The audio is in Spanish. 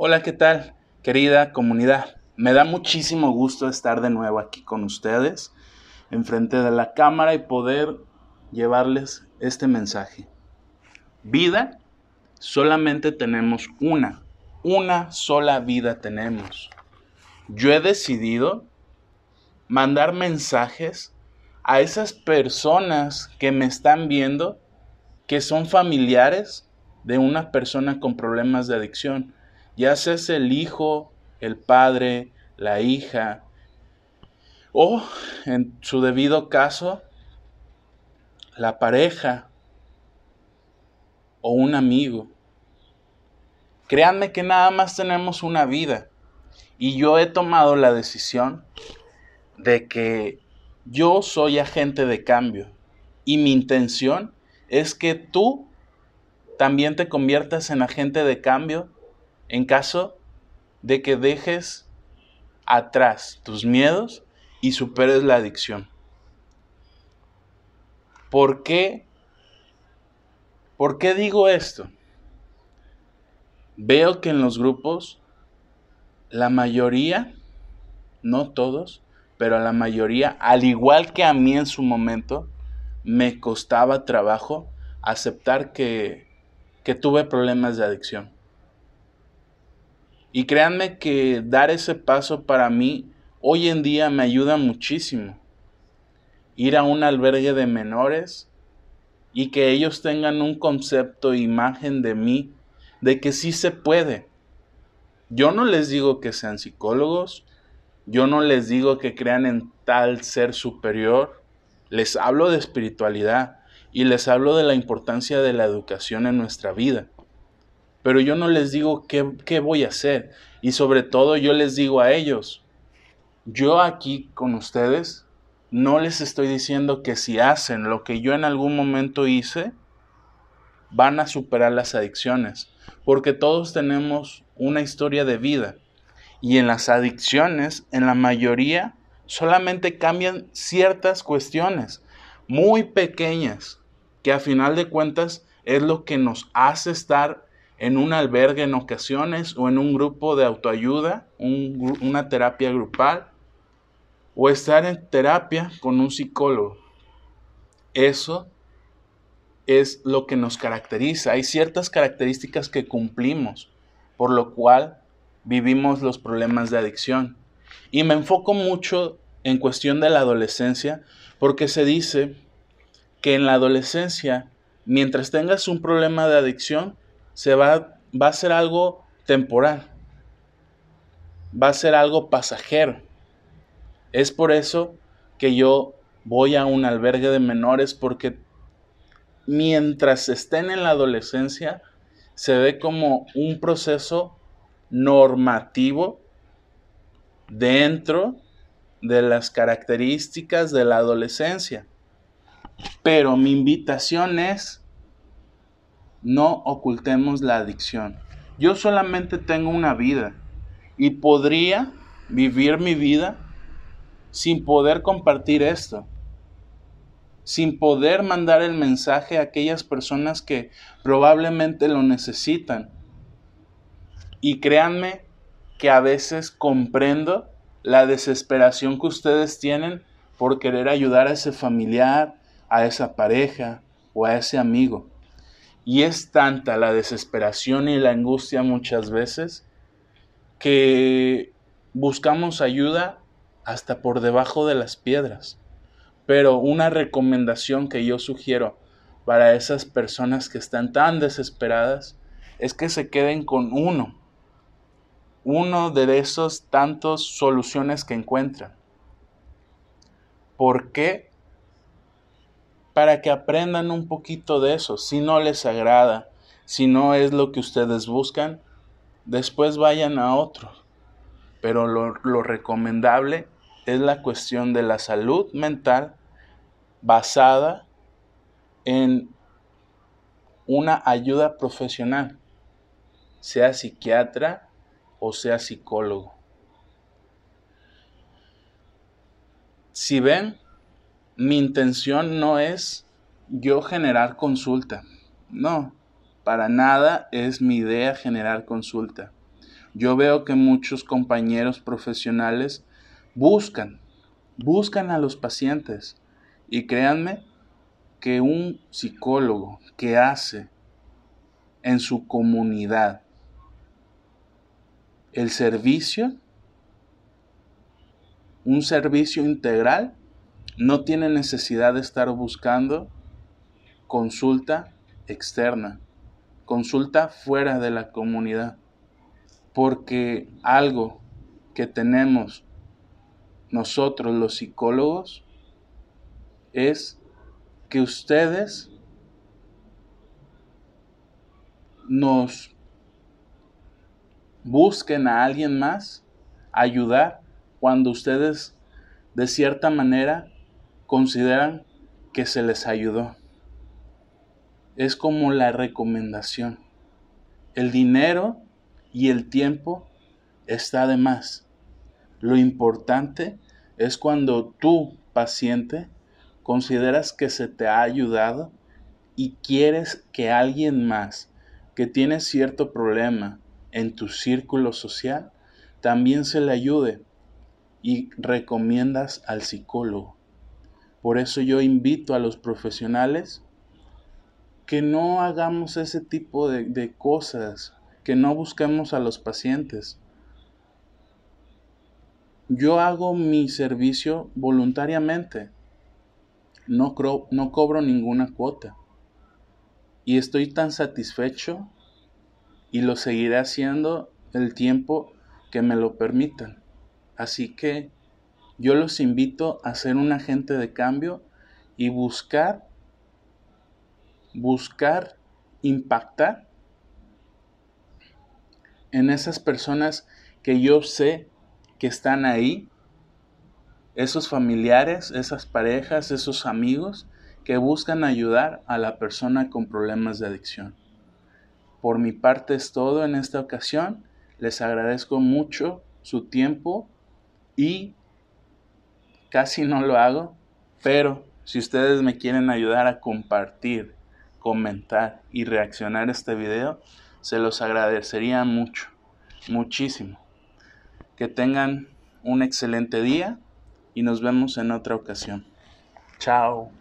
Hola, ¿qué tal, querida comunidad? Me da muchísimo gusto estar de nuevo aquí con ustedes, enfrente de la cámara y poder llevarles este mensaje. Vida, solamente tenemos una, una sola vida tenemos. Yo he decidido mandar mensajes a esas personas que me están viendo, que son familiares de una persona con problemas de adicción ya sea el hijo, el padre, la hija, o en su debido caso, la pareja o un amigo. Créanme que nada más tenemos una vida y yo he tomado la decisión de que yo soy agente de cambio y mi intención es que tú también te conviertas en agente de cambio en caso de que dejes atrás tus miedos y superes la adicción. ¿Por qué? ¿Por qué digo esto? Veo que en los grupos la mayoría, no todos, pero la mayoría, al igual que a mí en su momento, me costaba trabajo aceptar que, que tuve problemas de adicción. Y créanme que dar ese paso para mí hoy en día me ayuda muchísimo. Ir a un albergue de menores y que ellos tengan un concepto, imagen de mí, de que sí se puede. Yo no les digo que sean psicólogos, yo no les digo que crean en tal ser superior, les hablo de espiritualidad y les hablo de la importancia de la educación en nuestra vida pero yo no les digo qué, voy a hacer. Y sobre todo yo les digo a ellos, yo aquí con ustedes no les estoy diciendo que si hacen lo que yo en algún momento hice, van a superar las adicciones, porque todos tenemos una historia de vida. Y en las adicciones, en la mayoría, solamente cambian ciertas cuestiones muy pequeñas, que a final de cuentas es lo que nos hace estar en un albergue en ocasiones o en un grupo de autoayuda, una terapia grupal o estar en terapia con un psicólogo. Eso es lo que nos caracteriza. Hay ciertas características que cumplimos, por lo cual vivimos los problemas de adicción. Y me enfoco mucho en cuestión de la adolescencia, porque se dice que en la adolescencia, mientras tengas un problema de adicción, se va, va a ser algo temporal, va a ser algo pasajero. Es por eso que yo voy a un albergue de menores porque mientras estén en la adolescencia se ve como un proceso normativo dentro de las características de la adolescencia. Pero mi invitación es no ocultemos la adicción. Yo solamente tengo una vida y podría vivir mi vida sin poder compartir esto, sin poder mandar el mensaje a aquellas personas que probablemente lo necesitan. Y créanme que a veces comprendo la desesperación que ustedes tienen por querer ayudar a ese familiar, a esa pareja o a ese amigo. Y es tanta la desesperación y la angustia muchas veces que buscamos ayuda hasta por debajo de las piedras. Pero una recomendación que yo sugiero para esas personas que están tan desesperadas es que se queden con uno, uno de esos tantos soluciones que encuentran. ¿Por qué? Para que aprendan un poquito de eso. Si no les agrada, si no es lo que ustedes buscan, después vayan a otro. Pero lo, recomendable es la cuestión de la salud mental basada en una ayuda profesional, sea psiquiatra o sea psicólogo. Si ven, mi intención no es yo generar consulta. No, para nada es mi idea generar consulta. Yo veo que muchos compañeros profesionales buscan, buscan a los pacientes. Y créanme que un psicólogo que hace en su comunidad el servicio, un servicio integral, no tiene necesidad de estar buscando consulta externa, consulta fuera de la comunidad, porque algo que tenemos nosotros los psicólogos es que ustedes nos busquen a alguien más ayudar cuando ustedes de cierta manera consideran que se les ayudó. Es como la recomendación. El dinero y el tiempo está de más. Lo importante es cuando tú, paciente, consideras que se te ha ayudado y quieres que alguien más que tiene cierto problema en tu círculo social también se le ayude y recomiendas al psicólogo. Por eso yo invito a los profesionales que no hagamos ese tipo de, cosas, que no busquemos a los pacientes. Yo hago mi servicio voluntariamente, no, no cobro ninguna cuota y estoy tan satisfecho y lo seguiré haciendo el tiempo que me lo permitan. Así que yo los invito a ser un agente de cambio y buscar, buscar impactar en esas personas que yo sé que están ahí, esos familiares, esas parejas, esos amigos que buscan ayudar a la persona con problemas de adicción. Por mi parte es todo en esta ocasión. Les agradezco mucho su tiempo y casi no lo hago, pero si ustedes me quieren ayudar a compartir, comentar y reaccionar a este video, se los agradecería mucho, muchísimo. Que tengan un excelente día y nos vemos en otra ocasión. Chao.